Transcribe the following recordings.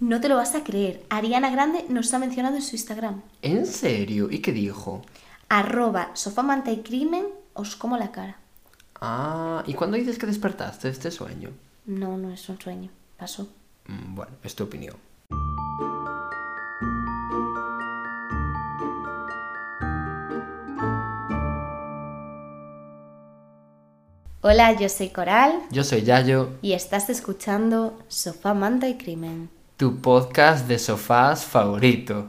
No te lo vas a creer. Ariana Grande nos ha mencionado en su Instagram. ¿En serio? ¿Y qué dijo? Arroba sofamanta y crimen, os como la cara. Ah, ¿y cuándo dices que despertaste de este sueño? No, no es un sueño. Pasó. Mm, Bueno, es tu opinión. Hola, yo soy Coral Yo soy Yayo, y estás escuchando Sofá, Manta y Crimen. Tu podcast de sofás favorito.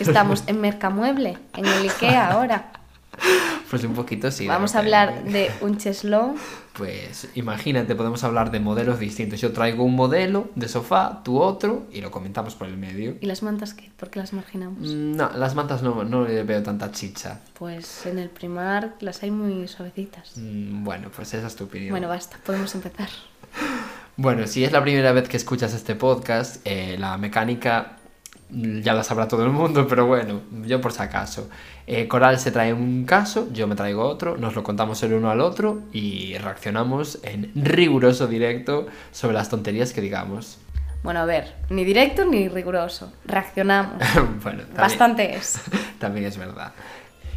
Estamos en Mercamueble, en el Ikea ahora. Pues un poquito sí. Vamos a hablar de un cheslón. Pues imagínate, podemos hablar de modelos distintos. Yo traigo un modelo de sofá, tú otro, y lo comentamos por el medio. ¿Y las mantas qué? ¿Por qué las marginamos? Mm, No, las mantas no, no le veo tanta chicha. Pues en el primar las hay muy suavecitas. Mm, Bueno, pues esa es tu opinión. Bueno, basta, podemos empezar. Bueno, si es la primera vez que escuchas este podcast, eh, la mecánica mm, ya la sabrá todo el mundo, pero bueno, yo por si acaso. Eh, Coral se trae un caso, yo me traigo otro, nos lo contamos el uno al otro y reaccionamos en riguroso directo sobre las tonterías que digamos. Bueno, a ver, ni directo ni riguroso. Reaccionamos. bueno, también, Bastante es. también es verdad.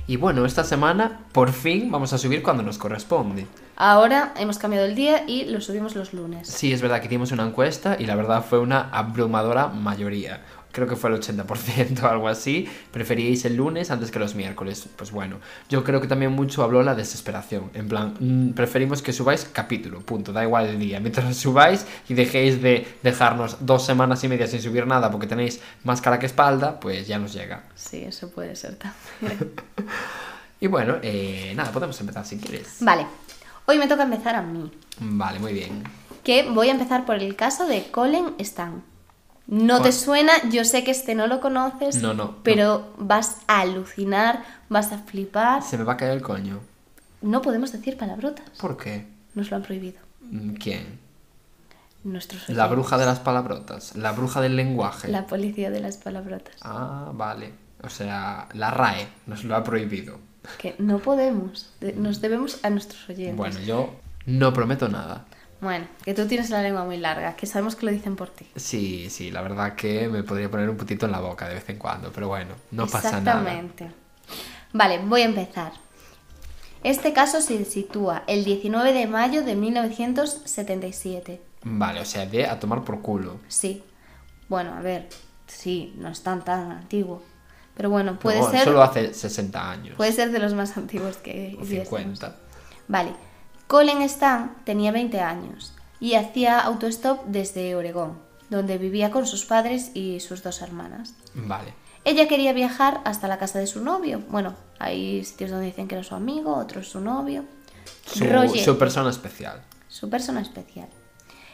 Y bueno, esta semana por fin vamos a subir cuando nos corresponde. Ahora hemos cambiado el día y lo subimos los lunes. Sí, es verdad que hicimos una encuesta y la verdad fue una abrumadora mayoría. Creo que fue el 80% o algo así. Preferíais el lunes antes que los miércoles. Pues bueno, yo creo que también mucho habló la desesperación. En plan, mm, preferimos que subáis capítulo, punto, da igual el día. Mientras lo subáis y dejéis de dejarnos dos semanas y media sin subir nada porque tenéis más cara que espalda, pues ya nos llega. Sí, eso puede ser también. Y bueno, eh, nada, podemos empezar si quieres. vale, hoy me toca empezar a mí. Vale, muy bien. Que voy a empezar por el caso de Colin Stan. No te suena, yo sé que este no lo conoces, No, no, pero vas a alucinar, vas a flipar. Se me va a caer el coño. No podemos decir palabrotas, ¿Por qué? nos lo han prohibido. Mm, ¿Quién? Nuestros La bruja de las palabrotas, la bruja del lenguaje. La policía de las palabrotas. Ah, vale. O sea, la RAE nos lo ha prohibido. Que no podemos, de- nos debemos a nuestros oyentes. Bueno, yo no prometo nada. Bueno, que tú tienes la lengua muy larga, que sabemos que lo dicen por ti. Sí, sí, la verdad que me podría poner un putito en la boca de vez en cuando, pero bueno, no pasa nada. Exactamente. Vale, voy a empezar. Este caso se sitúa el 19 de mayo de 1977. Vale, o sea, de a tomar por culo. Sí. Bueno, a ver, sí, no es tan tan antiguo. Pero bueno, puede No, ser Solo hace 60 años. puede ser de los más antiguos que o hubiésemos. 50. Vale. Colin Stan tenía 20 años y hacía autostop desde Oregón, donde vivía con sus padres y sus dos hermanas. Vale. Ella quería viajar hasta la casa de su novio. Bueno, hay sitios donde dicen que era su amigo, otros su novio. Su, Roger, su persona especial. su persona especial.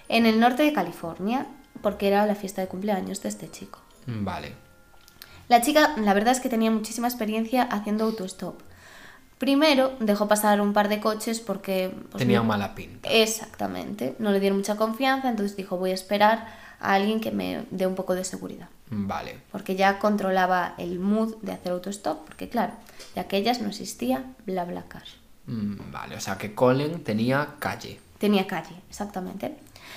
En el norte de California, porque era la fiesta de cumpleaños de este chico. Vale. La chica, la verdad es que tenía muchísima experiencia haciendo autostop. Primero dejó pasar un par de coches porque... pues, Tenía no- mala pinta. Exactamente, no le dieron mucha confianza, entonces dijo voy a esperar a alguien que me dé un poco de seguridad. Vale. Porque ya controlaba el mood de hacer autostop, porque claro, de aquellas no existía BlaBlaCar. Mm, Vale, o sea que Colin tenía calle. Tenía calle, exactamente.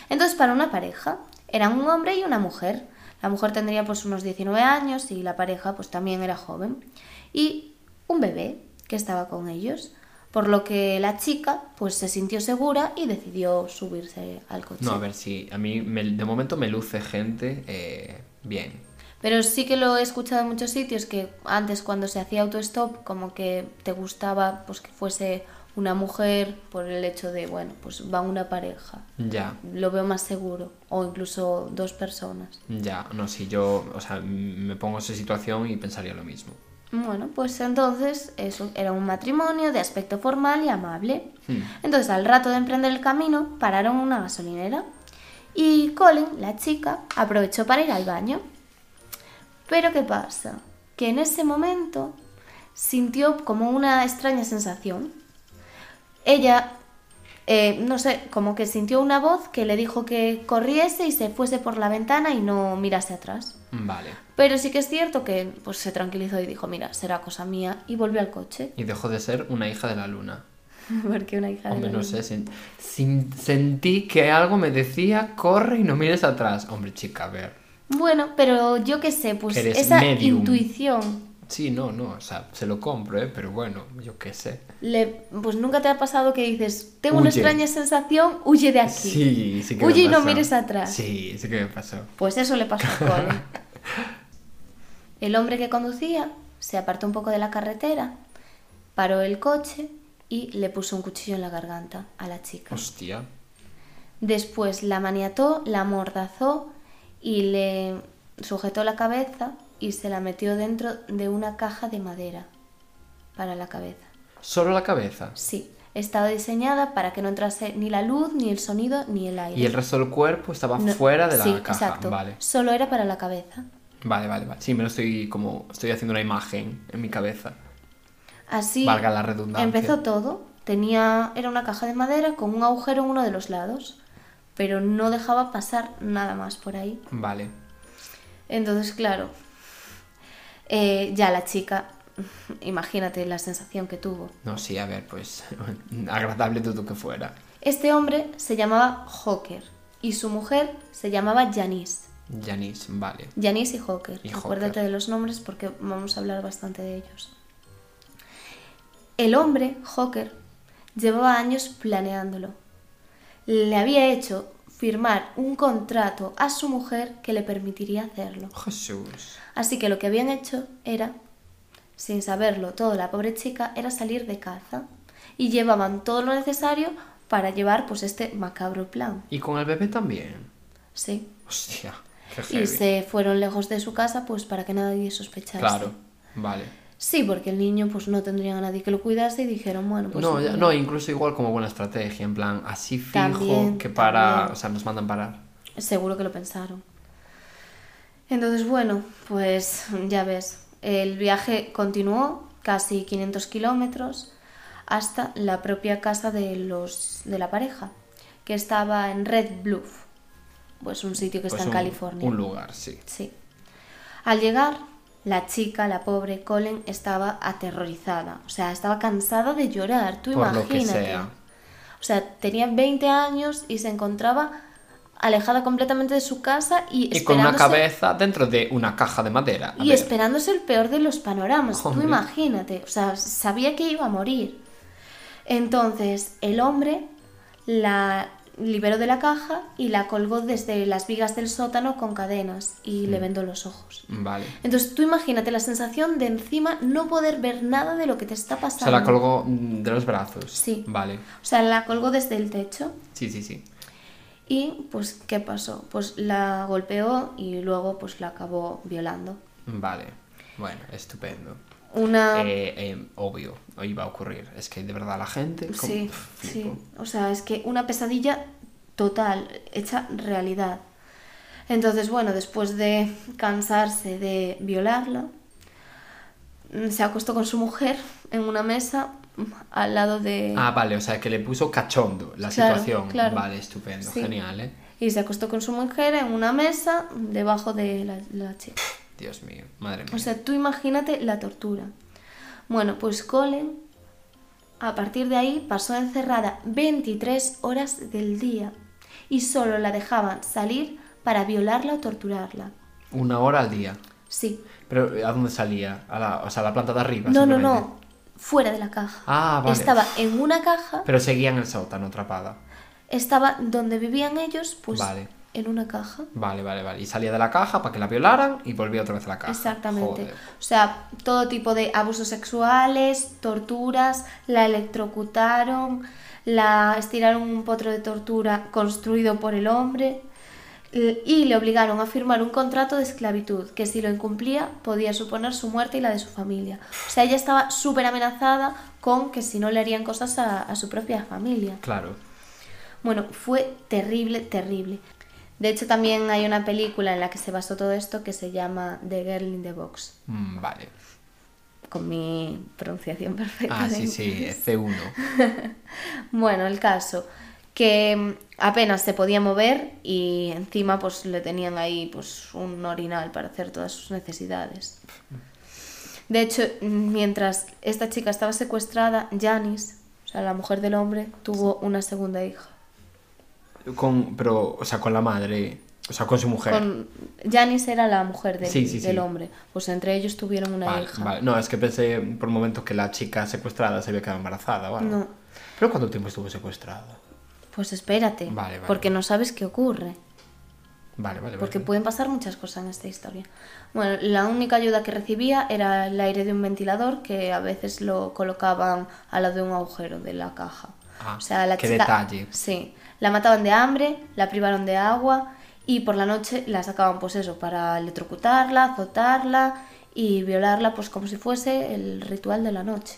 Entonces, para una pareja, eran un hombre y una mujer. La mujer tendría pues unos 19 años y la pareja pues también era joven. Y un bebé que estaba con ellos. Por lo que la chica pues se sintió segura y decidió subirse al coche. No, a ver si a mí me- de momento me luce gente eh, bien. Pero sí que lo he escuchado en muchos sitios que antes cuando se hacía autostop como que te gustaba pues que fuese una mujer por el hecho de, bueno, pues va una pareja. Ya, Lo veo más seguro. O incluso dos personas. ya, no, si yo, o sea, me pongo en esa situación y pensaría lo mismo. Bueno, pues entonces eso era un matrimonio de aspecto formal y amable. Hmm. Entonces al rato de emprender el camino pararon una gasolinera y Colin, la chica, aprovechó para ir al baño. Pero ¿qué pasa? Que en ese momento sintió como una extraña sensación. Ella, eh, no sé, como que sintió una voz que le dijo que corriese y se fuese por la ventana y no mirase atrás. Vale. Pero sí que es cierto que pues, se tranquilizó y dijo, mira, será cosa mía, y volvió al coche. Y dejó de ser una hija de la luna. Porque una hija de Hombre, la no luna. sé, sen- sin- sentí que algo me decía, corre y no mires atrás. Hombre, chica, a ver. Bueno, pero yo qué sé, pues eres esa medium. intuición, Sí, no, no, o sea, se lo compro, ¿eh? Pero bueno, yo qué sé. le, pues nunca te ha pasado que dices, tengo una extraña sensación, huye de aquí. Sí, sí que Huye me y no pasó. mires atrás. Sí, sí que me pasó. Pues eso le pasó a Colin. El hombre que conducía se apartó un poco de la carretera, paró el coche y le puso un cuchillo en la garganta a la chica. Hostia. Después la maniató, la amordazó y le sujetó la cabeza y se la metió dentro de una caja de madera para la cabeza. Solo la cabeza. Sí, estaba diseñada para que no entrase ni la luz, ni el sonido, ni el aire. Y el resto del cuerpo estaba No- fuera de la sí, caja. exacto. Vale. Solo era para la cabeza. Vale, vale, vale. Sí, me lo estoy como. Estoy haciendo una imagen en mi cabeza. Así Valga la redundancia. empezó todo. Tenía era una caja de madera con un agujero en uno de los lados, pero no dejaba pasar nada más por ahí. Vale. Entonces, claro, eh, ya la chica, imagínate la sensación que tuvo. No, sí, a ver, pues. agradable dudo que fuera. Este hombre se llamaba Hawker y su mujer se llamaba Janice. Janice, vale. Janice y Hawker. Y Acuérdate Hawker. de los nombres porque vamos a hablar bastante de ellos. El hombre, Hawker, llevaba años planeándolo. Le había hecho firmar un contrato a su mujer que le permitiría hacerlo. Jesús. Así que lo que habían hecho era, sin saberlo todo la pobre chica, era salir de caza. Y llevaban todo lo necesario para llevar pues este macabro plan. Y con el bebé también. Sí. Hostia. Qué Y heavy. se fueron lejos de su casa pues para que nadie sospechase. Claro, vale. Sí, porque el niño pues no tendría a nadie que lo cuidase y dijeron, bueno, pues... no, ya- no, incluso igual como buena estrategia, en plan, así fijo También, que para, también. o sea, nos mandan parar. Seguro que lo pensaron. Entonces, bueno, pues ya ves, el viaje continuó casi 500 kilómetros hasta la propia casa de, los, de la pareja, que estaba en Red Bluff, pues un sitio que Pues está en California. Un lugar, sí. Sí. Al llegar, la chica, la pobre Colin, estaba aterrorizada. O sea, estaba cansada de llorar. Tú Por lo que imagínate. sea. O sea, tenía 20 años y se encontraba alejada completamente de su casa y, Y con una cabeza dentro de una caja de madera. A y ver, esperándose el peor de los panoramas. Tú imagínate. O sea, sabía que iba a morir. Entonces, el hombre la liberó de la caja y la colgó desde las vigas del sótano con cadenas y Mm. le vendó los ojos. Vale. Entonces tú imagínate la sensación de encima no poder ver nada de lo que te está pasando. la colgó de los brazos. Sí. Vale. O sea, la colgó desde el techo Sí, sí, sí. Y pues ¿qué pasó? Pues la golpeó y luego pues la acabó violando. Vale. Bueno, estupendo. Una... Eh, eh, obvio, iba a ocurrir. Es que de verdad la gente. como- sí, sí. O sea, es que una pesadilla total, hecha realidad. Entonces, bueno, después de cansarse de violarla, mm, se acostó con su mujer en una mesa al lado de... Ah, vale, o sea que le puso cachondo la Claro, situación. claro. Vale, estupendo, Sí. genial, ¿eh? Y se acostó con su mujer en una mesa debajo de la, la chica. Dios mío, madre mía. O sea, tú imagínate la tortura. Bueno, pues Colin, a partir de ahí, pasó encerrada 23 horas del día y solo la dejaban salir para violarla o torturarla. Una hora al día. Sí. Pero ¿a dónde salía? A la, o sea, a la planta de arriba. No, no, no. Fuera de la caja. Ah, vale. Estaba en una caja, Pero seguía en el sótano atrapada. estaba donde vivían ellos, pues Vale. en una caja. Vale, vale, vale. Y salía de la caja para que la violaran y volvía otra vez a la caja. Exactamente. Joder. O sea, todo tipo de abusos sexuales, torturas, la electrocutaron, la estiraron un potro de tortura construido por el hombre y le obligaron a firmar un contrato de esclavitud que si lo incumplía podía suponer su muerte y la de su familia. O sea, ella estaba súper amenazada con que si no le harían cosas a, a su propia familia. Claro. Bueno, fue terrible, terrible. De hecho, también hay una película en la que se basó todo esto que se llama The Girl in the Box, Mm, vale. con mi pronunciación perfecta. Ah, sí, sí, C1. Bueno, el caso que mm, apenas se podía mover y encima pues le tenían ahí pues un orinal para hacer todas sus necesidades. De hecho, mm, mientras esta chica estaba secuestrada, Janice, o sea, la mujer del hombre, tuvo una segunda hija. Con, pero, o sea, con la madre, o sea, con su mujer. Con Janice era la mujer del, Sí, sí, sí. del hombre. Pues entre ellos tuvieron una Vale, hija. vale. No, es que pensé por un momento que la chica secuestrada se había quedado embarazada o algo. No. ¿Pero cuánto tiempo estuvo secuestrada? Pues espérate, Vale, vale, porque vale. no sabes qué ocurre. Vale, vale, Porque pueden pasar muchas cosas en esta historia. Bueno, la única ayuda que recibía era el aire de un ventilador que a veces lo colocaban al lado de un agujero de la caja. Ah, o sea, la qué chica, detalle. Sí, la mataban de hambre, la privaron de agua y por la noche la sacaban pues eso, para electrocutarla, azotarla y violarla pues como si fuese el ritual de la noche.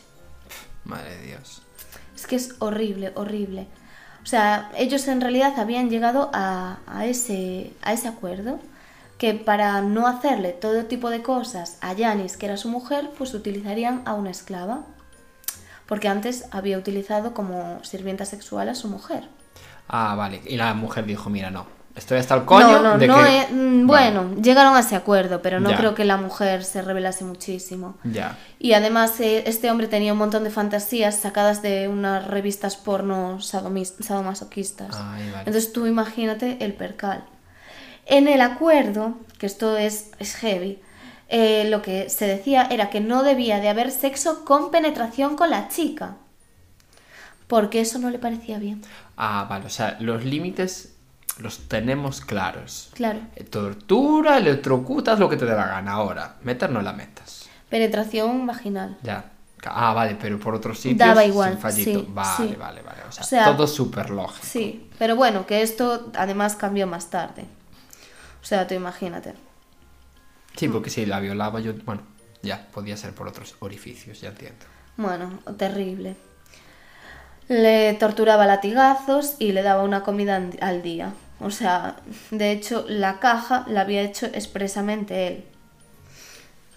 Madre de Dios. Es que es horrible, horrible. O sea, ellos en realidad habían llegado a, ese, a ese acuerdo que para no hacerle todo tipo de cosas a Yanis, que era su mujer, pues utilizarían a una esclava. Porque antes había utilizado como sirvienta sexual a su mujer. Ah, vale. Y la mujer dijo, mira, no. Estoy hasta el coño no, no, de no. que... mm, Vale. Bueno, llegaron a ese acuerdo, pero no Ya. creo que la mujer se revelase muchísimo. Ya. Y además eh, este hombre tenía un montón de fantasías sacadas de unas revistas porno sadomis- sadomasoquistas. Ay, vale. Entonces tú imagínate el percal. En el acuerdo, que esto es, es heavy, eh, lo que se decía era que no debía de haber sexo con penetración con la chica. Porque eso no le parecía bien. Ah, vale. O sea, los límites los tenemos claros. Claro. Eh, Tortura, electrocutas, lo que te dé la gana. Ahora, meter no la metas. Penetración vaginal. Ya. Ah, vale, pero por otros sitios Daba igual, sin fallito. sí, vale, sí. vale, vale. O sea, O sea, todo súper lógico. Sí, pero bueno, que esto además cambió más tarde. O sea, tú imagínate. Sí, porque si la violaba yo, bueno, ya, podía ser por otros orificios, ya entiendo. Bueno, terrible. Le torturaba latigazos y le daba una comida al día. O sea, de hecho, la caja la había hecho expresamente él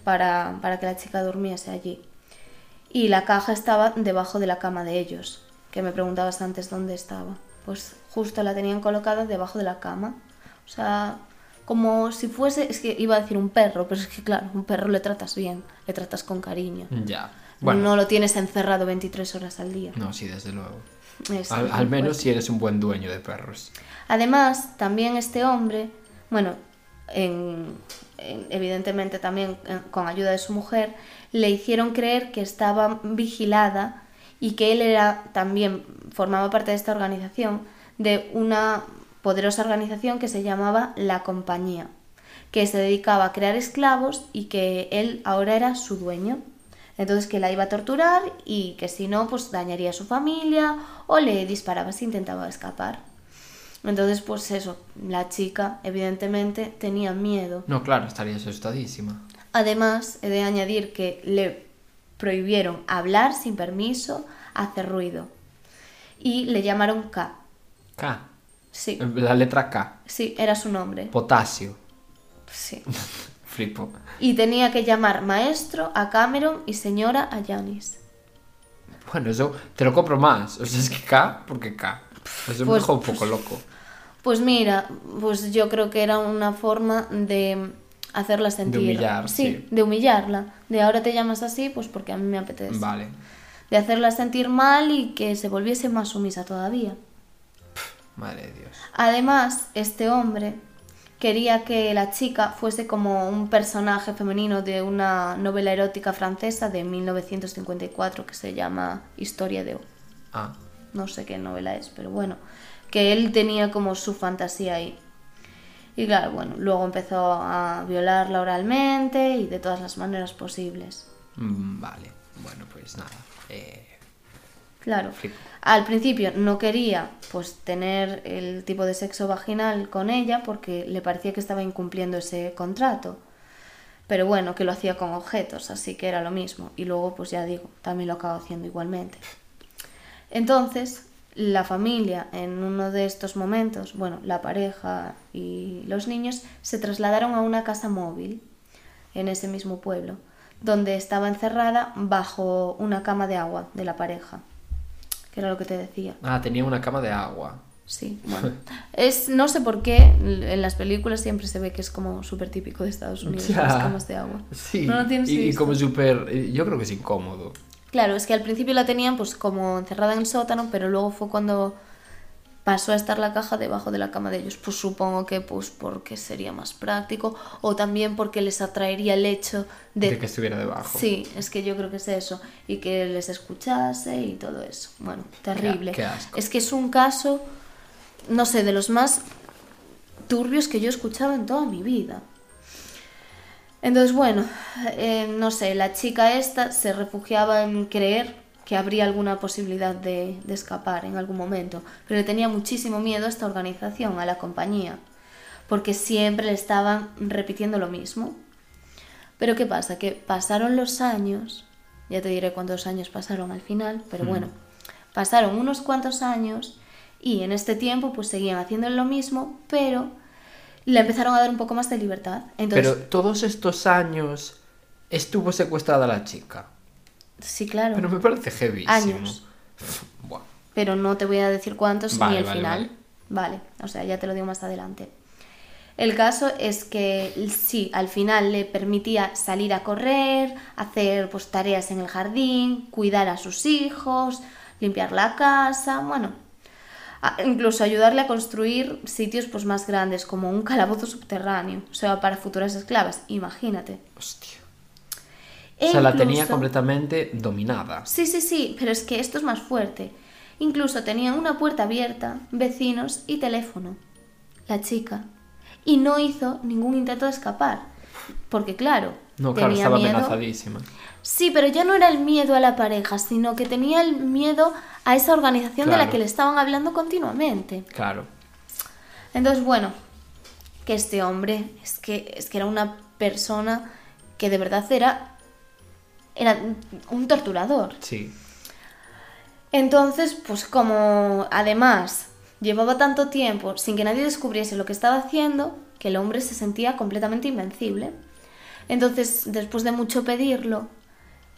para, para que la chica durmiese allí. Y la caja estaba debajo de la cama de ellos, que me preguntabas antes dónde estaba. Pues justo la tenían colocada debajo de la cama. O sea, como si fuese, es que iba a decir un perro, pero es que claro, un perro le tratas bien, le tratas con cariño. Ya. Bueno, No lo tienes encerrado 23 horas al día. no, sí, desde luego. Al, al menos si eres un buen dueño de perros. Además, también este hombre, bueno, en- en- evidentemente también eh, con ayuda de su mujer, le hicieron creer que estaba vigilada y que él era también formaba parte de esta organización, de una poderosa organización que se llamaba La Compañía, que se dedicaba a crear esclavos y que él ahora era su dueño. Entonces que la iba a torturar y que si no, pues dañaría a su familia o le disparaba si intentaba escapar. Entonces, pues eso, la chica evidentemente tenía miedo. No, claro, estaría asustadísima. Además, he de añadir que le prohibieron hablar sin permiso, hacer ruido. Y le llamaron K. K. Sí, La letra K. sí, era su nombre. Potasio. Sí. Flipo. Y tenía que llamar maestro a Cameron y señora a Janis. Bueno, eso te lo compro más. O sea, es que K, porque K. Eso me Pues- dejó un poco loco. Pues mira, pues yo creo que era una forma de hacerla sentir. humillar, sí, sí. de humillarla. De ahora te llamas así, pues porque a mí me apetece. Vale. De hacerla sentir mal y que se volviese más sumisa todavía. Madre de Dios. Además, este hombre quería que la chica fuese como un personaje femenino de una novela erótica francesa de 1954 que se llama Historia de O. Ah. No sé qué novela es, pero bueno, que él tenía como su fantasía ahí. Y claro, bueno, luego empezó a violarla oralmente y de todas las maneras posibles. Mm, Vale. Bueno, pues nada. Eh, Claro. Flipo. Al principio no quería pues tener el tipo de sexo vaginal con ella porque le parecía que estaba incumpliendo ese contrato. Pero bueno, que lo hacía con objetos, así que era lo mismo. Y luego, pues ya digo, también lo acabo haciendo igualmente. Entonces, la familia en uno de estos momentos, bueno, la pareja y los niños se trasladaron a una casa móvil en ese mismo pueblo, donde estaba encerrada bajo una cama de agua de la pareja, que era lo que te decía. Ah, tenía una cama de agua. Sí, bueno. Es, no sé por qué en las películas siempre se ve que es como súper típico de Estados Unidos, las camas de agua. Sí, ¿No tienes y, y como súper... eh, Yo creo que es incómodo. Claro, es que al principio la tenían pues como encerrada en el sótano, pero luego fue cuando pasó a estar la caja debajo de la cama de ellos. Pues supongo que pues porque sería más práctico o también porque les atraería el hecho de... De que estuviera debajo. Sí, es que yo creo que es eso. Y que les escuchase y todo eso. Bueno, terrible. qué asco. Es que es un caso, no sé, de los más turbios que yo he escuchado en toda mi vida. Entonces, bueno, eh, no sé, la chica esta se refugiaba en creer que habría alguna posibilidad de, de escapar en algún momento, pero le tenía muchísimo miedo a esta organización, a la compañía, porque siempre le estaban repitiendo lo mismo. Pero ¿qué pasa? Que pasaron los años, ya te diré cuántos años pasaron al final, pero bueno, pasaron unos cuantos años y en este tiempo pues seguían haciendo lo mismo, pero le empezaron a dar un poco más de libertad. Entonces, Pero todos estos años estuvo secuestrada la chica. Sí, claro. Pero me parece heavísimo. Años. Buah. pero no te voy a decir cuántos Vale, ni el vale, final. Vale. o sea, ya te lo digo más adelante. El caso es que sí, al final le permitía salir a correr, hacer pues tareas en el jardín, cuidar a sus hijos, limpiar la casa, bueno, incluso ayudarle a construir sitios pues más grandes como un calabozo subterráneo, o sea, para futuras esclavas, imagínate. Hostia. E O sea, la tenía completamente dominada. Sí, sí, sí, pero es que esto es más fuerte. Incluso tenían una puerta abierta, vecinos y teléfono. La chica. Y no hizo ningún intento de escapar. Porque claro, No, claro, tenía estaba miedo. amenazadísima. Sí, pero ya no era el miedo a la pareja, sino que tenía el miedo a esa organización de la que le estaban hablando continuamente. Claro. Entonces, bueno, que este hombre es que, es que era una persona que de verdad era, era un torturador. Sí. Entonces, pues como además llevaba tanto tiempo sin que nadie descubriese lo que estaba haciendo, que el hombre se sentía completamente invencible. Entonces, después de mucho pedirlo,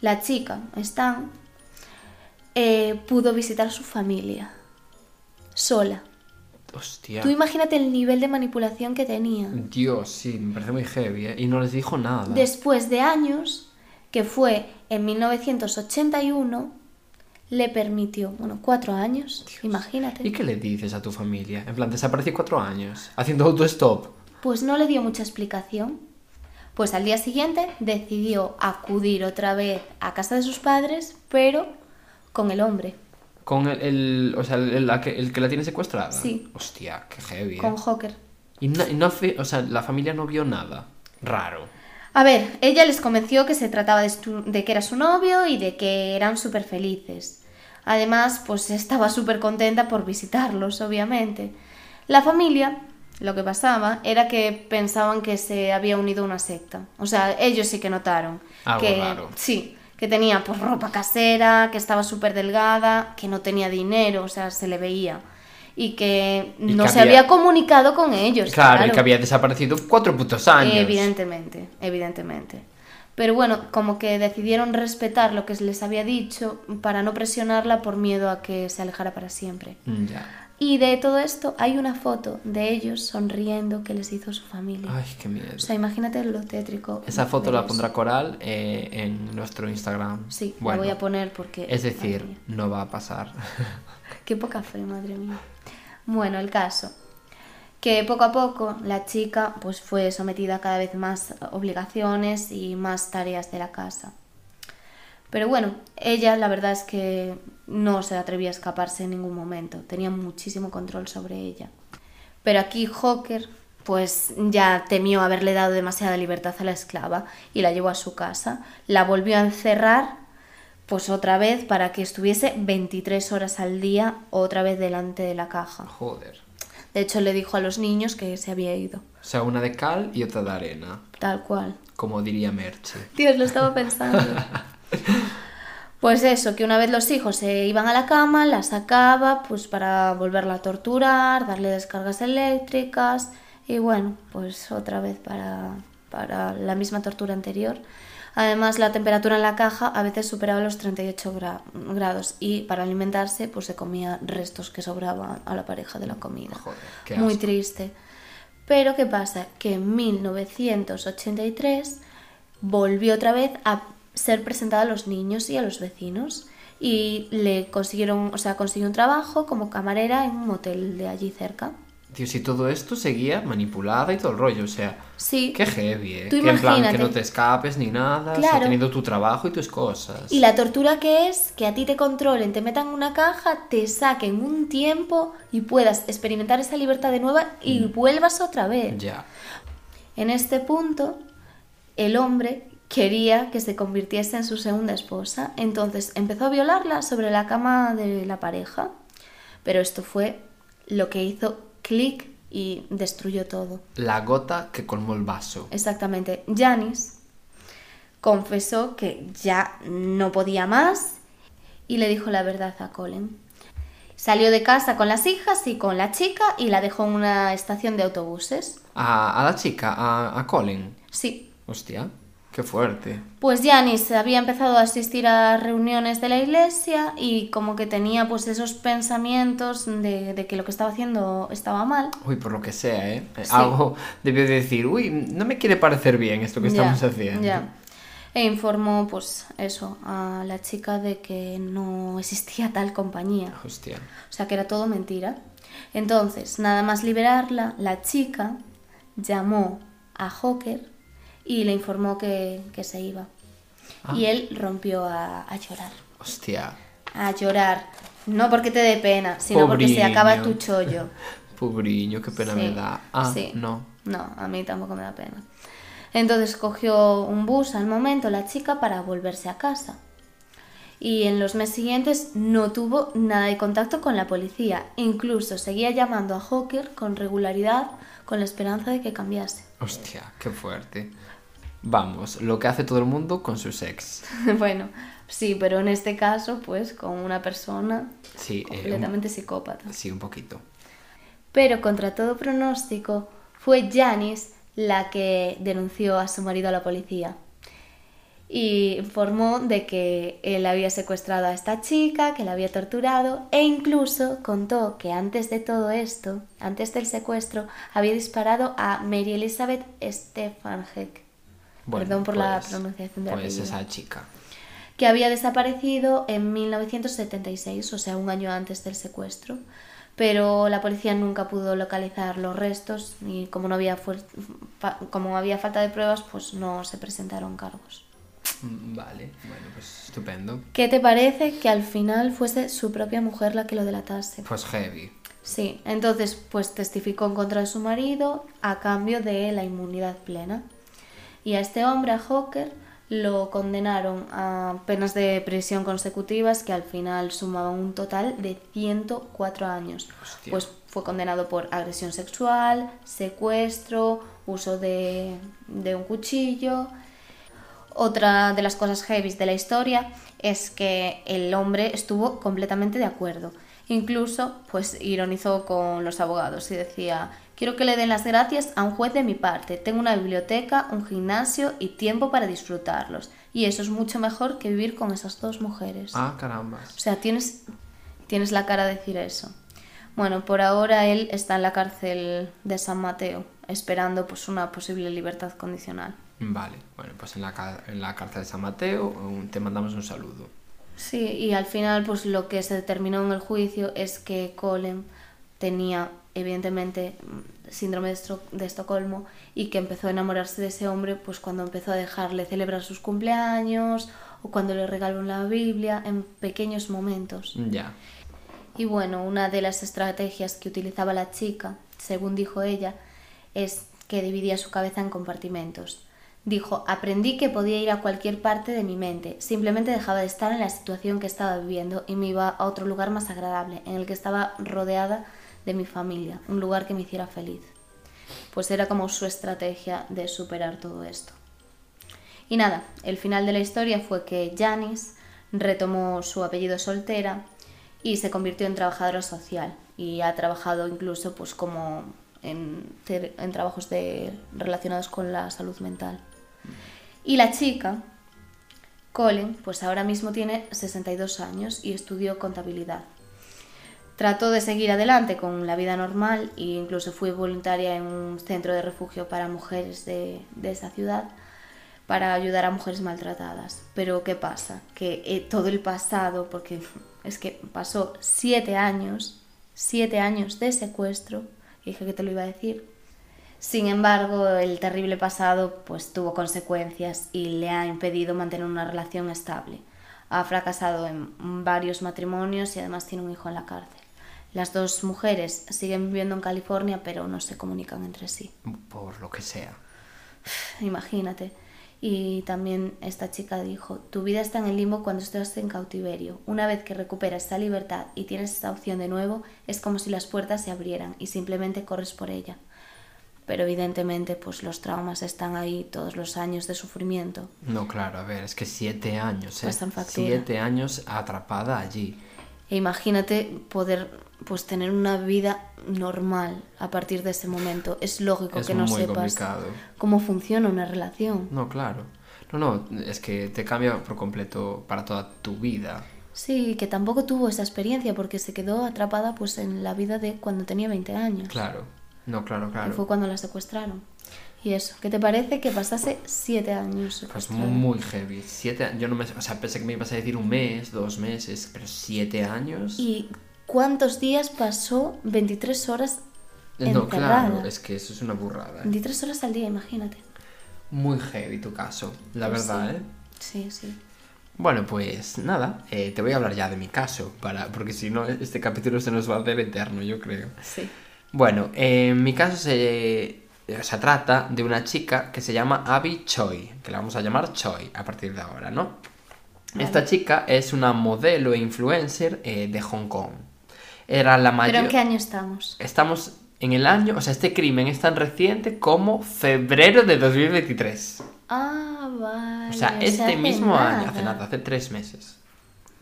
la chica, Stan, eh, pudo visitar a su familia, sola. Hostia. Tú imagínate el nivel de manipulación que tenía. Dios, sí, me parece muy heavy, ¿eh? Y no les dijo nada. Después de años, que fue en 1981, le permitió, bueno, cuatro años, imagínate. ¿Y qué le dices a tu familia? En plan, desapareció cuatro años, haciendo autostop. Pues no le dio mucha explicación. Pues al día siguiente decidió acudir otra vez a casa de sus padres, pero con el hombre, Con el, el- o sea, el, que, el que la tiene secuestrada. Sí. Hostia, qué heavy. ¿eh? con Hawker. Y no, y no o sea, la familia no vio nada. Raro. A ver, ella les convenció que se trataba de, que era su novio y de que eran súper felices. Además, pues estaba súper contenta por visitarlos, obviamente. La familia, lo que pasaba, era que pensaban que se había unido a una secta. O sea, ellos sí que notaron. Algo que, raro. Sí, que tenía pues ropa casera, que estaba súper delgada, que no tenía dinero, o sea, se le veía. Y que Y no que se había- había comunicado con ellos. Claro, y que había desaparecido cuatro putos años. Evidentemente, evidentemente. Pero bueno, como que decidieron respetar lo que les había dicho para no presionarla por miedo a que se alejara para siempre. Mm, Ya. Y de todo esto hay una foto de ellos sonriendo que les hizo su familia. Ay, qué miedo. O sea, imagínate lo tétrico. Esa foto la pondrá Coral eh, en nuestro Instagram. Sí, bueno, la voy a poner porque... Es decir, no va a pasar. Qué poca fe, madre mía. Bueno, el caso. Que poco a poco la chica pues fue sometida a cada vez más obligaciones y más tareas de la casa. Pero bueno, ella la verdad es que no se atrevía a escaparse en ningún momento, tenía muchísimo control sobre ella. Pero aquí Hawker pues ya temió haberle dado demasiada libertad a la esclava y la llevó a su casa, la volvió a encerrar pues otra vez para que estuviese 23 horas al día otra vez delante de la caja. Joder. De hecho le dijo a los niños que se había ido, O sea, una de cal y otra de arena. tal cual. Como diría Merche. Dios, lo estaba pensando. Pues eso, que una vez los hijos se iban a la cama, la sacaba pues para volverla a torturar, darle descargas eléctricas y bueno, pues otra vez para, para la misma tortura anterior. Además, la temperatura en la caja a veces superaba los 38 gra- grados y para alimentarse pues se comía restos que sobraban a la pareja de la comida. Joder, qué Muy triste. Pero ¿qué pasa? Que en 1983 volvió otra vez a ser presentada a los niños y a los vecinos y le consiguieron, o sea, consiguió un trabajo como camarera en un motel de allí cerca. Dios, y todo esto seguía manipulada y todo el rollo, o sea, Sí. qué heavy, ¿eh? Tú que en plan, que no te escapes ni nada, o sea, Claro. teniendo tu trabajo y tus cosas. Y la tortura que es que a ti te controlen, te metan en una caja, te saquen un tiempo y puedas experimentar esa libertad de nueva y vuelvas otra vez. Ya. En este punto, el hombre quería que se convirtiese en su segunda esposa, entonces empezó a violarla sobre la cama de la pareja, pero esto fue lo que hizo clic y destruyó todo. La gota que colmó el vaso. Exactamente, Janis confesó que ya no podía más y le dijo la verdad a Colin. Salió de casa con las hijas y con la chica y la dejó en una estación de autobuses. A, a la chica, a, a Colin. Sí, Hostia, qué fuerte. Pues Janis había empezado a asistir a reuniones de la iglesia y como que tenía pues esos pensamientos de, de que lo que estaba haciendo estaba mal. Uy, por lo que sea, ¿eh? Sí. Algo debió de decir, uy, no me quiere parecer bien esto que Ya, estamos haciendo. ya. E informó pues eso a la chica de que no existía tal compañía. Hostia. O sea que era todo mentira. Entonces, nada más liberarla, la chica llamó a Hawker y le informó que, que se iba. Ah. Y él rompió a, a llorar. Hostia. A llorar. No porque te dé pena, sino porque se acaba tu chollo. Pobriño, qué pena Sí, me da. Ah, sí. no. No, a mí tampoco me da pena. Entonces cogió un bus al momento la chica para volverse a casa. Y en los meses siguientes no tuvo nada de contacto con la policía. Incluso seguía llamando a Hawker con regularidad con la esperanza de que cambiase. Hostia, qué fuerte. Vamos, lo que hace todo el mundo con sus ex. bueno, sí, pero en este caso, pues con una persona Sí, eh, completamente psicópata. sí, un poquito. Pero contra todo pronóstico, fue Janice la que denunció a su marido a la policía. Y informó de que él había secuestrado a esta chica, que la había torturado e incluso contó que antes de todo esto, antes del secuestro, había disparado a Mary Elizabeth Stefanheck, Bueno, Perdón por la pues- pronunciación del Pues apellido. esa chica. que había desaparecido en 1976, o sea, un año antes del secuestro. Pero la policía nunca pudo localizar los restos y como no había, como había falta de pruebas, pues no se presentaron cargos. Mm, Vale, bueno, pues estupendo. ¿Qué te parece que al final fuese su propia mujer la que lo delatase? Pues heavy. Sí, entonces pues testificó en contra de su marido a cambio de la inmunidad plena. Y a este hombre, a Hawker, lo condenaron a penas de prisión consecutivas que al final sumaban un total de 104 años. Hostia. Pues fue condenado por agresión sexual, secuestro, uso de, de un cuchillo. Otra de las cosas heavy de la historia es que el hombre estuvo completamente de acuerdo. Incluso, pues ironizó con los abogados y decía, quiero que le den las gracias a un juez de mi parte. Tengo una biblioteca, un gimnasio y tiempo para disfrutarlos. Y eso es mucho mejor que vivir con esas dos mujeres. Ah, caramba. O sea, tienes, tienes la cara de decir eso. Bueno, por ahora él está en la cárcel de San Mateo, esperando pues una posible libertad condicional. Vale, bueno, pues en la, en la cárcel de San Mateo te mandamos un saludo. Sí, y al final pues lo que se determinó en el juicio es que Colin tenía evidentemente mm, síndrome de, Estocolmo y que empezó a enamorarse de ese hombre pues cuando empezó a dejarle celebrar sus cumpleaños o cuando le regaló la Biblia en pequeños momentos. Ya. Y bueno, una de las estrategias que utilizaba la chica, según dijo ella, es que dividía su cabeza en compartimentos. Dijo, aprendí que podía ir a cualquier parte de mi mente, simplemente dejaba de estar en la situación que estaba viviendo y me iba a otro lugar más agradable, en el que estaba rodeada de mi familia, un lugar que me hiciera feliz. Pues era como su estrategia de superar todo esto. Y nada, el final de la historia fue que Janice retomó su apellido soltera y se convirtió en trabajadora social y ha trabajado incluso pues como en, en trabajos de, relacionados con la salud mental. Y la chica, Colin, pues ahora mismo tiene 62 años y estudió contabilidad. Trató de seguir adelante con la vida normal e incluso fue voluntaria en un centro de refugio para mujeres de, de esa ciudad para ayudar a mujeres maltratadas. Pero ¿qué pasa? Que eh, todo el pasado, porque es que pasó siete años, siete años de secuestro, dije que te lo iba a decir. Sin embargo, el terrible pasado pues tuvo consecuencias y le ha impedido mantener una relación estable. Ha fracasado en varios matrimonios y además tiene un hijo en la cárcel. Las dos mujeres siguen viviendo en California, pero no se comunican entre sí. Por lo que sea. Imagínate. Y también esta chica dijo, tu vida está en el limbo cuando estás en cautiverio. Una vez que recuperas esa libertad y tienes esta opción de nuevo, es como si las puertas se abrieran y simplemente corres por ella. Pero evidentemente, pues los traumas están ahí, todos los años de sufrimiento. No, claro, a ver, es que siete años, ¿eh? Siete años atrapada allí. E imagínate poder pues tener una vida normal a partir de ese momento. Es lógico Es que no sepas complicado. cómo funciona una relación. No, claro. No, no, es que te cambia por completo para toda tu vida. Sí, que tampoco tuvo esa experiencia porque se quedó atrapada pues en la vida de cuando tenía 20 años. Claro. No, claro, Que fue claro. cuando la secuestraron. Y eso, ¿qué te parece que pasase siete años Pues muy heavy. Siete. Yo no me. O sea, pensé que me ibas a decir un mes, dos meses, pero siete años. ¿Y cuántos días pasó 23 horas No, encerrada? claro, es que eso es una burrada. ¿eh? 23 horas al día, imagínate. Muy heavy tu caso, la Pues verdad, sí. ¿eh? Sí, sí. Bueno, pues nada, eh, te voy a hablar ya de mi caso, para, porque si no, este capítulo se nos va a hacer eterno, yo creo. Sí. Bueno, eh, en mi caso se, se trata de una chica que se llama Abby Choi, que la vamos a llamar Choi a partir de ahora, ¿no? Esta chica es una modelo e influencer eh, de Hong Kong. Era la mayor... ¿Pero en qué año estamos? Estamos en el año, o sea, este crimen es tan reciente como febrero de 2023. Ah, vale. O sea, este mismo nada. año, hace nada, hace tres meses.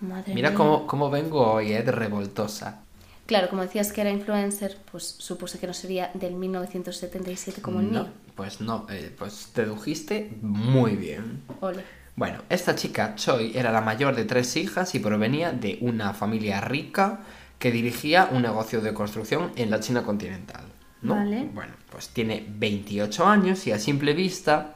Madre Mira mía. cómo, cómo vengo hoy, ¿eh? De revoltosa. Claro, como decías que era influencer, pues supuse que no sería del 1977 como el no, mío. pues no, eh, pues dedujiste muy bien. Ole. Bueno, esta chica, Choi, era la mayor de tres hijas y provenía de una familia rica que dirigía un negocio de construcción en la China continental. ¿no? Vale. Bueno, pues tiene 28 años y a simple vista,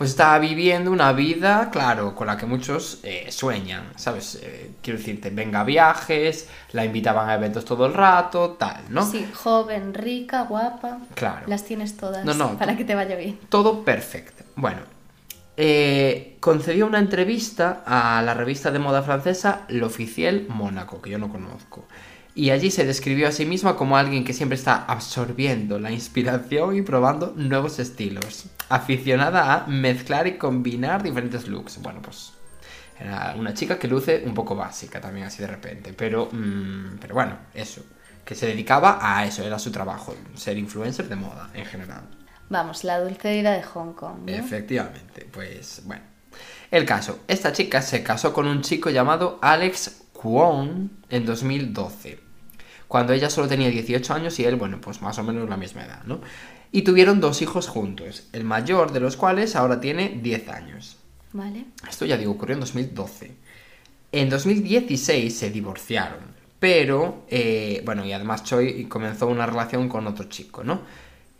pues estaba viviendo una vida, claro, con la que muchos eh, sueñan, ¿sabes? Eh, quiero decirte, venga a viajes, la invitaban a eventos todo el rato, tal, ¿no? Sí, joven, rica, guapa. Claro. Las tienes todas No, no, para que te vaya bien. Todo perfecto. Bueno, eh, concedió una entrevista a la revista de moda francesa L'Officiel Mónaco, que yo no conozco. Y allí se describió a sí misma como alguien que siempre está absorbiendo la inspiración y probando nuevos estilos. Aficionada a mezclar y combinar diferentes looks. Bueno, pues era una chica que luce un poco básica también así de repente. Pero, mm, pero bueno, eso. Que se dedicaba a eso, era su trabajo, ser influencer de moda en general. Vamos, la dulce vida de Hong Kong. ¿no? Efectivamente, pues bueno. El caso, esta chica se casó con un chico llamado Alex Kwon en 2012, cuando ella solo tenía 18 años y él, bueno, pues más o menos la misma edad, ¿no? Y tuvieron dos hijos juntos, el mayor de los cuales ahora tiene 10 años. Vale. Esto ya digo, ocurrió en 2012. En 2016 se divorciaron, pero, eh, bueno, y además Choi comenzó una relación con otro chico, ¿no?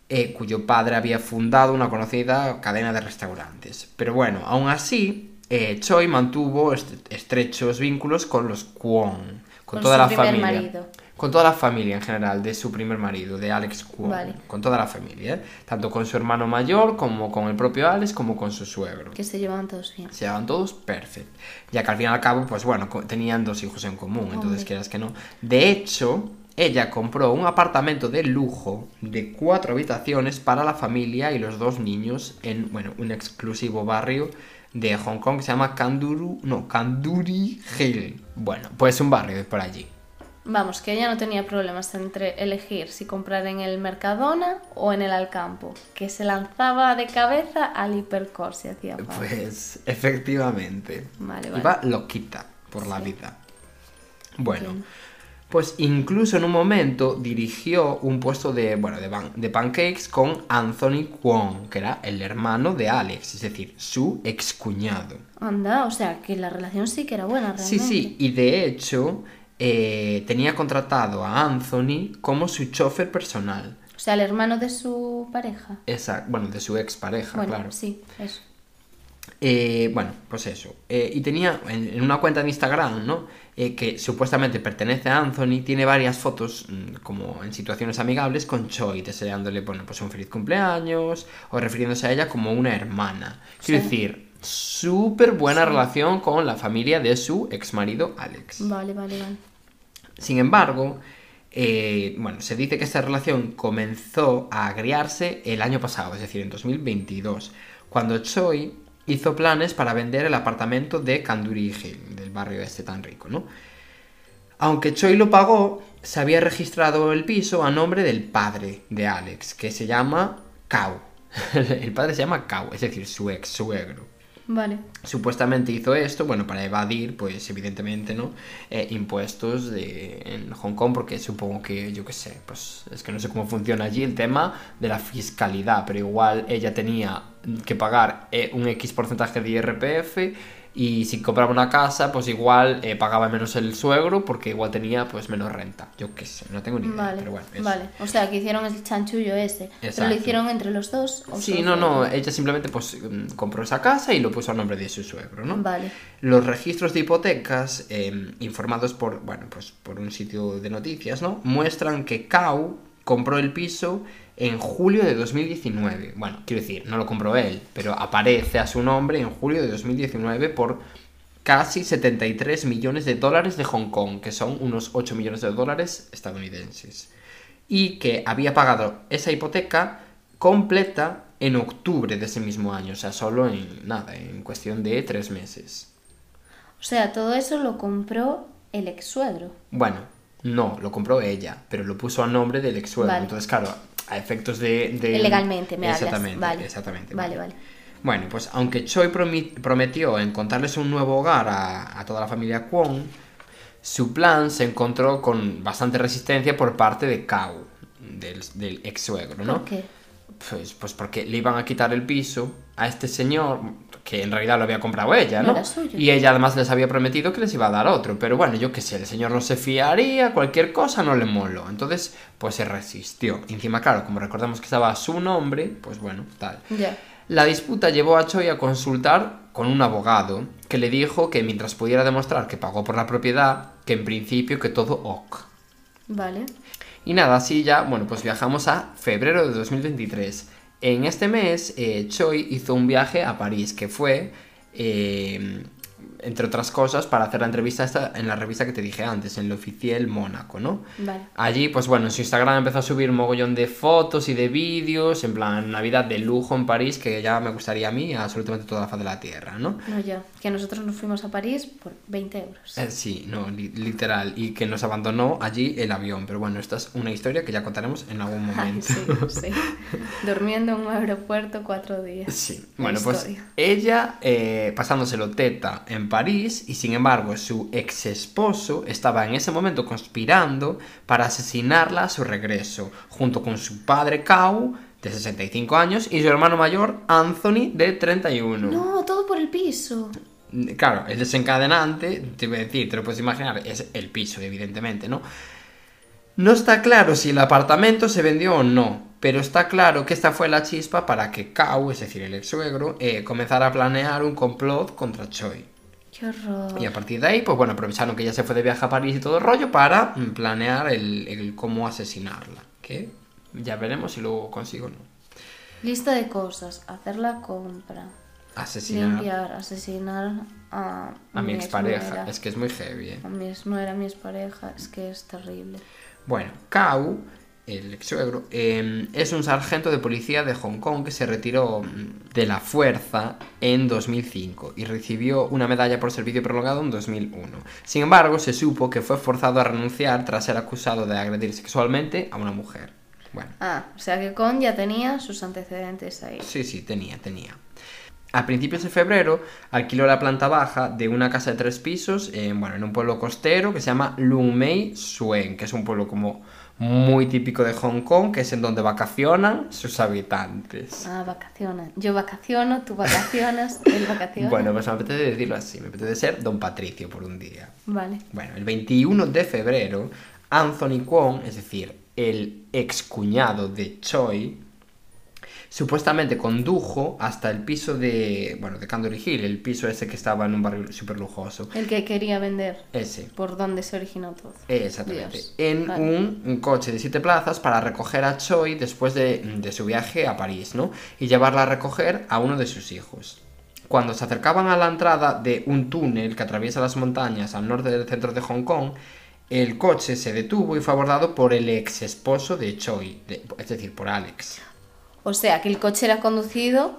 Eh, cuyo padre había fundado una conocida cadena de restaurantes. Pero bueno, aún así, eh, Choi mantuvo est- estrechos vínculos con los Kwon, con, Con toda su la familia. marido. Con toda la familia en general, de su primer marido, de Alex Kwon. Vale. Con toda la familia, ¿eh? Tanto con su hermano mayor, como con el propio Alex, como con su suegro. Que se llevaban todos bien. Se llevaban todos perfecto. Ya que al fin y al cabo, pues bueno, tenían dos hijos en común, entonces quieras que no. De hecho, ella compró un apartamento de lujo de cuatro habitaciones para la familia y los dos niños en, bueno, un exclusivo barrio de Hong Kong que se llama Kanduru, no, Kanduri Hill. Bueno, pues un barrio por allí. Vamos, que ella no tenía problemas entre elegir si comprar en el Mercadona o en el Alcampo. Que se lanzaba de cabeza al hipercore si hacía falta. Pues efectivamente. Vale, vale. Iba loquita. por la Sí. vida. Bueno, pues incluso en un momento dirigió un puesto de, bueno, de, ban- de pancakes con Anthony Kwon, que era el hermano de Alex, es decir, su excuñado. Anda, o sea, que la relación sí que era buena Sí, realmente. sí, y de hecho eh, tenía contratado a Anthony como su chofer personal. O sea, el hermano de su pareja. Esa, bueno, de su expareja, bueno, claro. sí, eso. Eh, bueno, pues eso. Eh, y tenía en, en una cuenta de Instagram, ¿no? Eh, que supuestamente pertenece a Anthony, tiene varias fotos mm, como en situaciones amigables con Choi, deseándole, bueno, pues un feliz cumpleaños o refiriéndose a ella como una hermana. Quiero Sí. decir, súper buena relación con la familia de su exmarido Alex. Vale, vale, vale. Sin embargo, eh, bueno, se dice que esta relación comenzó a agriarse el año pasado, es decir, en 2022, cuando Choi hizo planes para vender el apartamento de Kanduri Hill, del barrio este tan rico, ¿no? Aunque Choi lo pagó, se había registrado el piso a nombre del padre de Alex, que se llama Kao. el padre se llama Kao, es decir, su ex suegro Vale. supuestamente hizo esto, bueno, para evadir, pues evidentemente, ¿no? Eh, impuestos de, en Hong Kong, porque supongo que, yo qué sé, pues es que no sé cómo funciona allí el tema de la fiscalidad, pero igual ella tenía que pagar eh, un X porcentaje de IRPF y si compraba una casa, pues igual eh, pagaba menos el suegro porque igual tenía pues menos renta. Yo qué sé, no tengo ni idea, Vale, pero bueno. eso. vale. O sea, que hicieron el chanchullo ese. Pero Exacto. lo hicieron entre los dos. ¿o Sí, no, no, ella? simplemente pues mm, compró esa casa y lo puso a nombre de su suegro, ¿no? Vale. Los registros de hipotecas, eh, informados por, bueno, pues por un sitio de noticias, ¿no? Muestran que Kau compró el piso en julio de 2019. Bueno, quiero decir, no lo compró él, pero aparece a su nombre en julio de 2019 por casi 73 millones de dólares de Hong Kong, que son unos 8 millones de dólares estadounidenses. Y que había pagado esa hipoteca completa en octubre de ese mismo año, o sea, solo en nada, en cuestión de tres meses. O sea, todo eso lo compró el ex suegro. Bueno, no, lo compró ella, pero lo puso a nombre del ex suegro. Vale. Entonces, claro, a efectos de... de- Legalmente me hablas. Exactamente, Vale. exactamente. Vale, vale. Bueno, pues aunque Choi prometió encontrarles un nuevo hogar a, a toda la familia Kwon, su plan se encontró con bastante resistencia por parte de Kao, del, del ex suegro, ¿no? ¿Por qué? Pues, pues porque le iban a quitar el piso a este señor, que en realidad lo había comprado ella, No ¿no? era suyo. Y ella además les había prometido que les iba a dar otro. Pero bueno, yo qué sé, el señor no se fiaría, cualquier cosa no le moló. Entonces, pues se resistió. Y encima, claro, como recordamos que estaba a su nombre, pues bueno, tal. Ya. La disputa llevó a Choi a consultar con un abogado que le dijo que mientras pudiera demostrar que pagó por la propiedad, que en principio que todo ok. Vale. Y nada, así ya, bueno, pues viajamos a febrero de 2023. En este mes, eh, Choi hizo un viaje a París, que fue, eh, entre otras cosas, para hacer la entrevista esta en la revista que te dije antes, en el oficial Mónaco, ¿no? Vale. Allí, pues bueno, en su Instagram empezó a subir un mogollón de fotos y de vídeos, en plan Navidad de lujo en París, que ya me gustaría a mí, a absolutamente toda la faz de la Tierra, ¿no? No, ya. Que nosotros nos fuimos a París por 20 euros. Eh, sí, no, li- literal, y que nos abandonó allí el avión, pero bueno, esta es una historia que ya contaremos en algún Ay, momento. sí, sí. Durmiendo en un aeropuerto cuatro días. Sí, bueno, pues historia. ella eh, pasándoselo teta en París y sin embargo su ex esposo estaba en ese momento conspirando para asesinarla a su regreso, junto con su padre Kau, de 65 años, y su hermano mayor Anthony, de 31. No, todo por el piso. Claro, el desencadenante, te voy a decir, te lo puedes imaginar, es el piso, evidentemente, ¿no? No está claro si el apartamento se vendió o no, pero está claro que esta fue la chispa para que Kau, es decir, el ex suegro, eh, comenzara a planear un complot contra Choi. Qué horror. Y a partir de ahí, pues bueno, aprovecharon que ella se fue de viaje a París y todo el rollo para mm, planear el, el cómo asesinarla. Que ya veremos si lo consigo o no. Lista de cosas. Hacer la compra. Asesinar Limpiar. Asesinar a, a mi expareja. exnuera. Es que es muy heavy, ¿eh? A mi exnuera, a mi expareja. Es que es terrible. Bueno, Kau, el ex suegro, eh, es un sargento de policía de Hong Kong que se retiró mm, de la fuerza en 2005 y recibió una medalla por servicio prolongado en 2001. Sin embargo, se supo que fue forzado a renunciar tras ser acusado de agredir sexualmente a una mujer. Bueno, Ah, o sea que Con ya tenía sus antecedentes ahí. sí, sí, tenía, tenía. A principios de febrero alquiló la planta baja de una casa de tres pisos en, bueno, en un pueblo costero que se llama Lung Mei Suen, que es un pueblo como muy típico de Hong Kong, que es en donde vacacionan sus habitantes. Ah, vacacionan. Yo vacaciono, tú vacacionas, él vacaciona. Bueno, pues me apetece decirlo así, me apetece ser Don Patricio por un día. Vale. Bueno, el 21 de febrero, Anthony Kwon, es decir, el excuñado de Choi, supuestamente condujo hasta el piso de, bueno, de Candory Hill, el piso ese que estaba en un barrio súper lujoso. El que quería vender. Ese. Por donde se originó todo. Exactamente. Dios. En Vale. un, un coche de siete plazas para recoger a Choi después de, de su viaje a París, ¿no? Y llevarla a recoger a uno de sus hijos. Cuando se acercaban a la entrada de un túnel que atraviesa las montañas al norte del centro de Hong Kong, el coche se detuvo y fue abordado por el ex esposo de Choi, de- es decir, por Alex. O sea, que el coche era conducido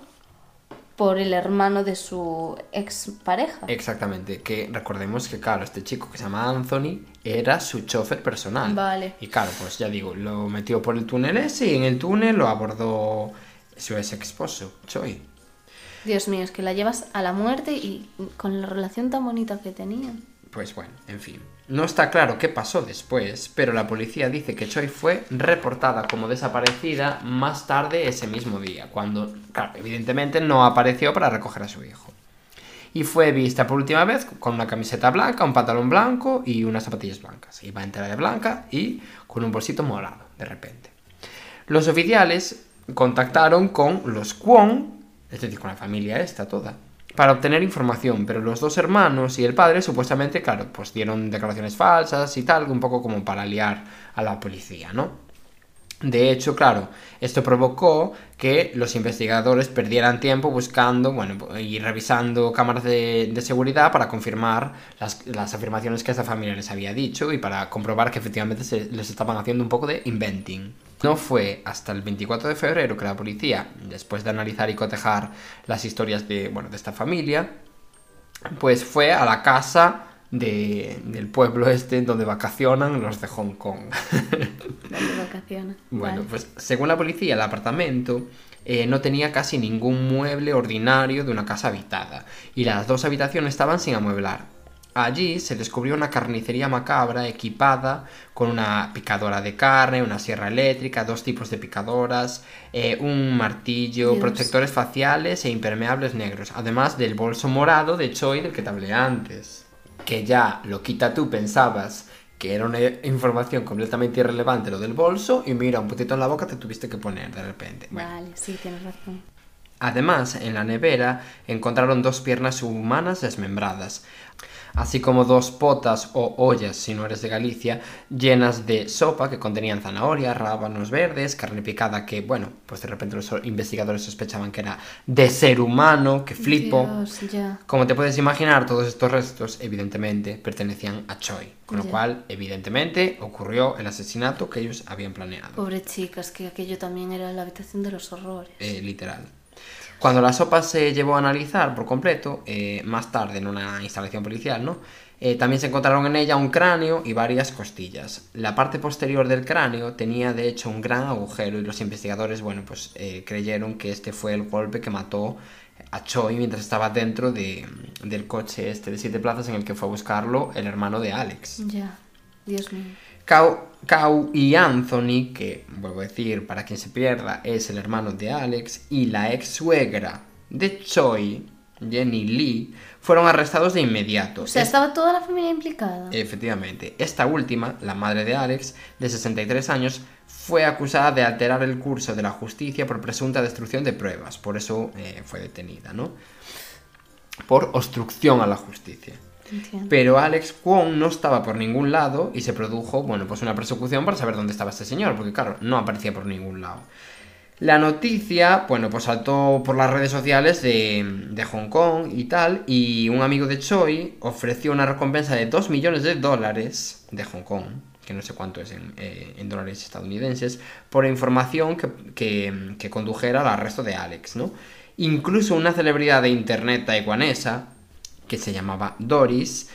por el hermano de su ex pareja. Exactamente, que recordemos que, claro, este chico que se llama Anthony era su chofer personal. Vale. Y claro, pues ya digo, lo metió por el túnel ese y en el túnel lo abordó su ex esposo, Choi. Dios mío, es que la llevas a la muerte y con la relación tan bonita que tenían. Pues bueno, en fin. No está claro qué pasó después, pero la policía dice que Choi fue reportada como desaparecida más tarde ese mismo día, cuando, claro, evidentemente no apareció para recoger a su hijo. Y fue vista por última vez con una camiseta blanca, un pantalón blanco y unas zapatillas blancas. Iba entera de blanca y con un bolsito morado, de repente. Los oficiales contactaron con los Kwon, es decir, con la familia esta toda, para obtener información, pero los dos hermanos y el padre supuestamente, claro, pues dieron declaraciones falsas y tal, un poco como para liar a la policía, ¿no? De hecho, claro, esto provocó que los investigadores perdieran tiempo buscando, bueno, y revisando cámaras de, seguridad para confirmar las, las afirmaciones que esta familia les había dicho y para comprobar que efectivamente se, les estaban haciendo un poco de inventing. No fue hasta el 24 de febrero que la policía, después de analizar y cotejar las historias de, bueno, de esta familia, pues fue a la casa de- del pueblo este donde vacacionan los de Hong Kong. Donde vacaciona. Bueno, Vale. pues según la policía, el apartamento eh, no tenía casi ningún mueble ordinario de una casa habitada y las dos habitaciones estaban sin amueblar. Allí se descubrió una carnicería macabra equipada con una picadora de carne, una sierra eléctrica, dos tipos de picadoras, eh, un martillo, Dios. protectores faciales e impermeables negros, además del bolso morado de Choi del que te hablé antes. Que ya, lo quita tú, pensabas que era una información completamente irrelevante lo del bolso y mira, un putito en la boca te tuviste que poner de repente. Bueno. Vale, sí, tienes razón. Además, en la nevera encontraron dos piernas humanas desmembradas, así como dos potas o ollas, si no eres de Galicia, llenas de sopa que contenían zanahoria, rábanos verdes, carne picada que, bueno, pues de repente los investigadores sospechaban que era de ser humano, que flipo. Dios. Como te puedes imaginar, todos estos restos, evidentemente, pertenecían a Choi, con lo cual, evidentemente, ocurrió el asesinato que ellos habían planeado. Pobre chica, es que aquello también era la habitación de los horrores. eh, literal. Cuando la sopa se llevó a analizar por completo, eh, más tarde en una instalación policial, ¿no? Eh, también se encontraron en ella un cráneo y varias costillas. La parte posterior del cráneo tenía de hecho un gran agujero y los investigadores, bueno, pues eh, creyeron que este fue el golpe que mató a Choi mientras estaba dentro de- del coche este de siete plazas en el que fue a buscarlo el hermano de Alex. Ya, Dios mío. Kau, Kau y Anthony, que vuelvo a decir, para quien se pierda, es el hermano de Alex, y la ex suegra de Choi, Jenny Lee, fueron arrestados de inmediato. O sea, Es- estaba toda la familia implicada. Efectivamente, esta última, la madre de Alex, de 63 años, fue acusada de alterar el curso de la justicia por presunta destrucción de pruebas, por eso eh, fue detenida, ¿no? Por obstrucción a la justicia. Pero Alex Kwon no estaba por ningún lado y se produjo, bueno, pues una persecución para saber dónde estaba este señor, porque claro, no aparecía por ningún lado. La noticia, bueno, pues saltó por las redes sociales de, Hong Kong y tal, y un amigo de Choi ofreció una recompensa de 2 millones de dólares de Hong Kong, que no sé cuánto es en, eh, dólares estadounidenses, por información que, que, que condujera al arresto de Alex, ¿no? Incluso una celebridad de internet taiwanesa, que se llamaba Doris,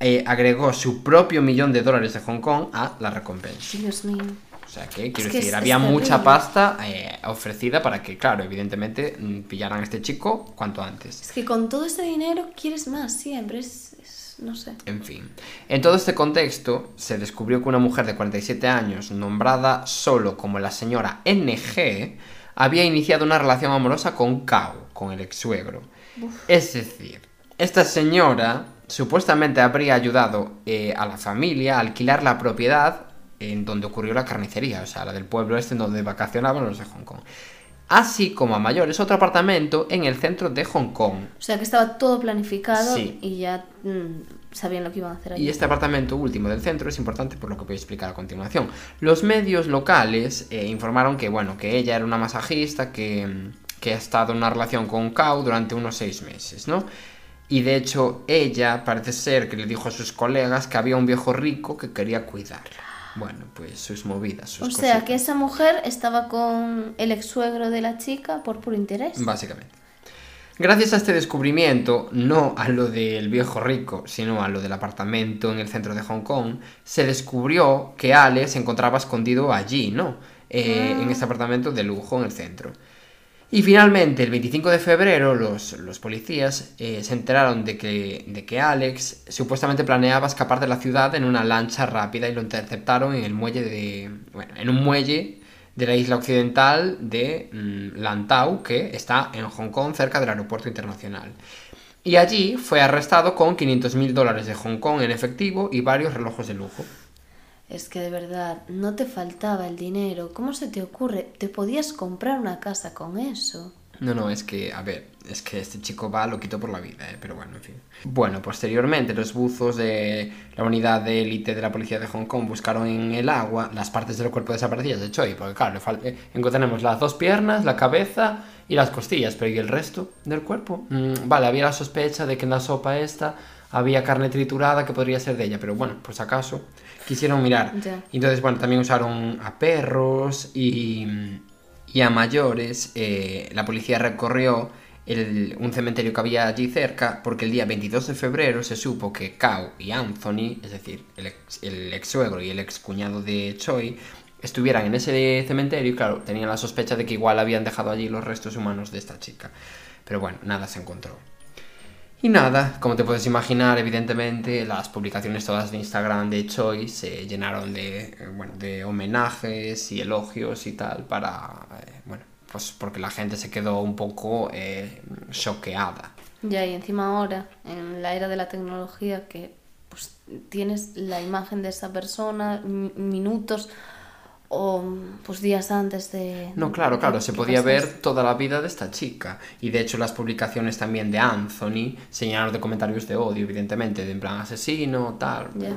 eh, agregó su propio millón de dólares de Hong Kong a la recompensa. Dios mío. sea que, quiero que decir, es- había es mucha terrible. pasta eh, ofrecida para que, claro, evidentemente mm, pillaran a este chico cuanto antes. Es que con todo ese dinero quieres más siempre, es, no sé. En fin. En todo este contexto, se descubrió que una mujer de 47 años, nombrada solo como la señora NG, había iniciado una relación amorosa con Kao, con el ex suegro. Es decir, esta señora supuestamente habría ayudado eh, a la familia a alquilar la propiedad en donde ocurrió la carnicería, o sea, la del pueblo este en donde vacacionaban los de Hong Kong. Así como a mayores otro apartamento en el centro de Hong Kong, O sea que estaba todo planificado Sí. y ya mm, sabían lo que iban a hacer allí. Y este apartamento último del centro es importante por lo que voy a explicar a continuación. Los medios locales eh, informaron que, bueno, que ella era una masajista que, mm, que ha estado en una relación con Kao durante unos seis meses, ¿no? Y de hecho, ella parece ser que le dijo a sus colegas que había un viejo rico que quería cuidarla. Bueno, pues sus movidas, sus o sea que cositas, esa mujer estaba con el ex suegro de la chica por puro interés. Básicamente. Gracias a este descubrimiento, no a lo del viejo rico, sino a lo del apartamento en el centro de Hong Kong, se descubrió que Ale se encontraba escondido allí, ¿no? Eh, En este apartamento de lujo en el centro. Y finalmente, el 25 de febrero, los, los policías eh, se enteraron de que, de que Alex supuestamente planeaba escapar de la ciudad en una lancha rápida y lo interceptaron en el muelle de. En un muelle de la isla occidental de mm, Lantau, que está en Hong Kong, cerca del aeropuerto internacional. Y allí fue arrestado con 500 mil dólares de Hong Kong en efectivo y varios relojes de lujo. Es que de verdad, no te faltaba el dinero. ¿Cómo se te ocurre? Te podías comprar una casa con eso. No, no, es que, a ver, es que este chico va lo quitó por la vida, ¿eh? pero bueno, en fin. Bueno, posteriormente los buzos de la unidad de élite de la policía de Hong Kong buscaron en el agua las partes del cuerpo desaparecidas de Choi, porque claro, le eh, encontramos las dos piernas, la cabeza y las costillas, pero ¿y el resto del cuerpo? Mm, vale, había la sospecha de que en la sopa esta había carne triturada que podría ser de ella, pero bueno, si acaso quisieron mirar. Entonces, bueno, también usaron a perros y, y a mayores. eh, la policía recorrió el- un cementerio que había allí cerca porque el día 22 de febrero se supo que Kao y Anthony, es decir, el ex, el ex suegro y el ex cuñado de Choi, estuvieran en ese cementerio y claro, tenían la sospecha de que igual habían dejado allí los restos humanos de esta chica. Pero bueno, nada se encontró. Y nada, como te puedes imaginar, evidentemente las publicaciones todas de Instagram de Choi se llenaron de, eh, bueno, de homenajes y elogios y tal para, eh, bueno, pues porque la gente se quedó un poco eh, choqueada. Ya, y encima ahora, en la era de la tecnología, que pues tienes la imagen de esa persona mi- minutos o pues días antes de... No, claro, claro, se podía ver toda la vida de esta chica. Y de hecho las publicaciones también de Anthony se llenaron de comentarios de odio, evidentemente, de en plan asesino, tal. Ya.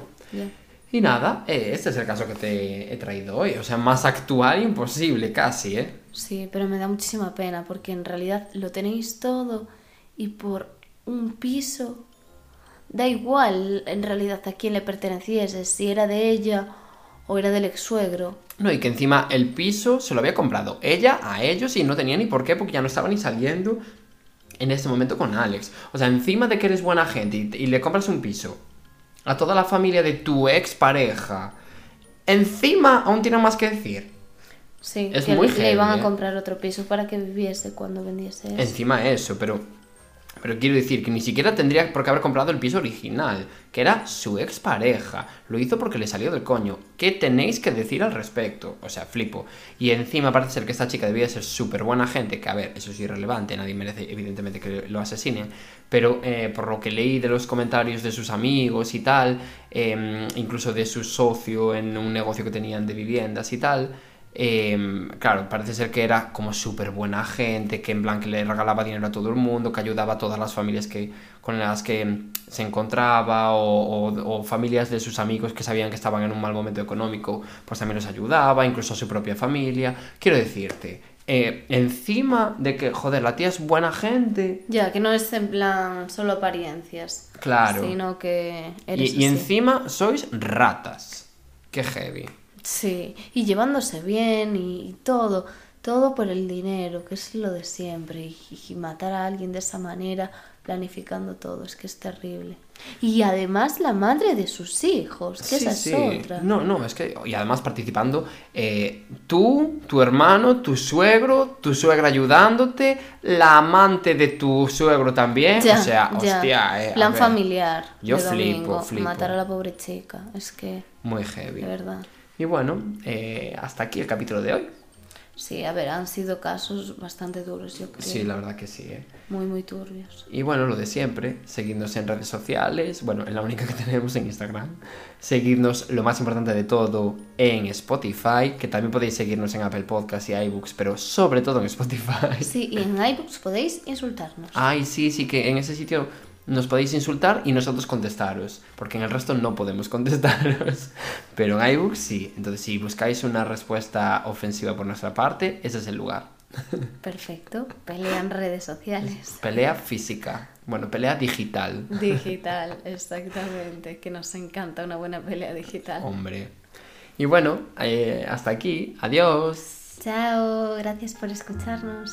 Y nada, eh, este es el caso que te he traído hoy. O sea, más actual imposible casi, ¿eh? Sí, pero me da muchísima pena porque en realidad lo tenéis todo y por un piso da igual en realidad a quién le perteneciese, si era de ella o era del ex suegro. No, y que encima el piso se lo había comprado ella a ellos y no tenía ni por qué porque ya no estaba ni saliendo en este momento con Alex. O sea, encima de que eres buena gente y, y le compras un piso a toda la familia de tu ex pareja, encima aún tiene más que decir. Sí, Es que muy le iban heavy, a ¿eh? comprar otro piso para que viviese cuando vendiese eso. Encima eso, pero pero quiero decir que ni siquiera tendría por qué haber comprado el piso original, que era su expareja. Lo hizo porque le salió del coño. ¿Qué tenéis que decir al respecto? O sea, flipo. Y encima parece ser que esta chica debía ser súper buena gente, que a ver, eso es irrelevante, nadie merece evidentemente que lo asesinen, pero eh, por lo que leí de los comentarios de sus amigos y tal, eh, incluso de su socio en un negocio que tenían de viviendas y tal, eh, claro, parece ser que era como súper buena gente, que en plan que le regalaba dinero a todo el mundo, que ayudaba a todas las familias que, con las que se encontraba, o, o- o familias de sus amigos que sabían que estaban en un mal momento económico, pues también los ayudaba, incluso a su propia familia. Quiero decirte, eh, encima de que, joder, la tía es buena gente, Ya, que no es en plan solo apariencias. Claro. Sino que y, eres y encima sois ratas. Qué heavy. Sí, y llevándose bien y, y todo. Todo por el dinero, que es lo de siempre. Y, y matar a alguien de esa manera, planificando todo, es que es terrible. Y además la madre de sus hijos, que esa es otra. No, no, es que. Y además participando eh, tú, tu hermano, tu suegro, tu suegra ayudándote, la amante de tu suegro también. Ya, o sea, ya. hostia, eh. Plan ver, familiar. Yo de flipo, domingo, flipo. Matar a la pobre chica, es que, Muy heavy. de verdad. Y bueno, eh, hasta aquí el capítulo de hoy. Sí, a ver, han sido casos bastante duros, yo creo. Sí, la verdad que sí, eh. Muy, muy turbios. Y bueno, lo de siempre, seguidnos en redes sociales, bueno, en la única que tenemos en Instagram. Seguidnos, lo más importante de todo, en Spotify, que también podéis seguirnos en Apple Podcasts y iBooks, pero sobre todo en Spotify. Sí, y en iBooks podéis insultarnos. Ay, sí, sí, que en ese sitio nos podéis insultar y nosotros contestaros, porque en el resto no podemos contestaros, pero en iBooks sí. Entonces, si buscáis una respuesta ofensiva por nuestra parte, ese es el lugar. Perfecto. Pelea en redes sociales. Pelea física, bueno, pelea digital. Digital, exactamente. Que nos encanta una buena pelea digital. Hombre. Y bueno, eh, hasta aquí. Adiós. Chao, gracias por escucharnos.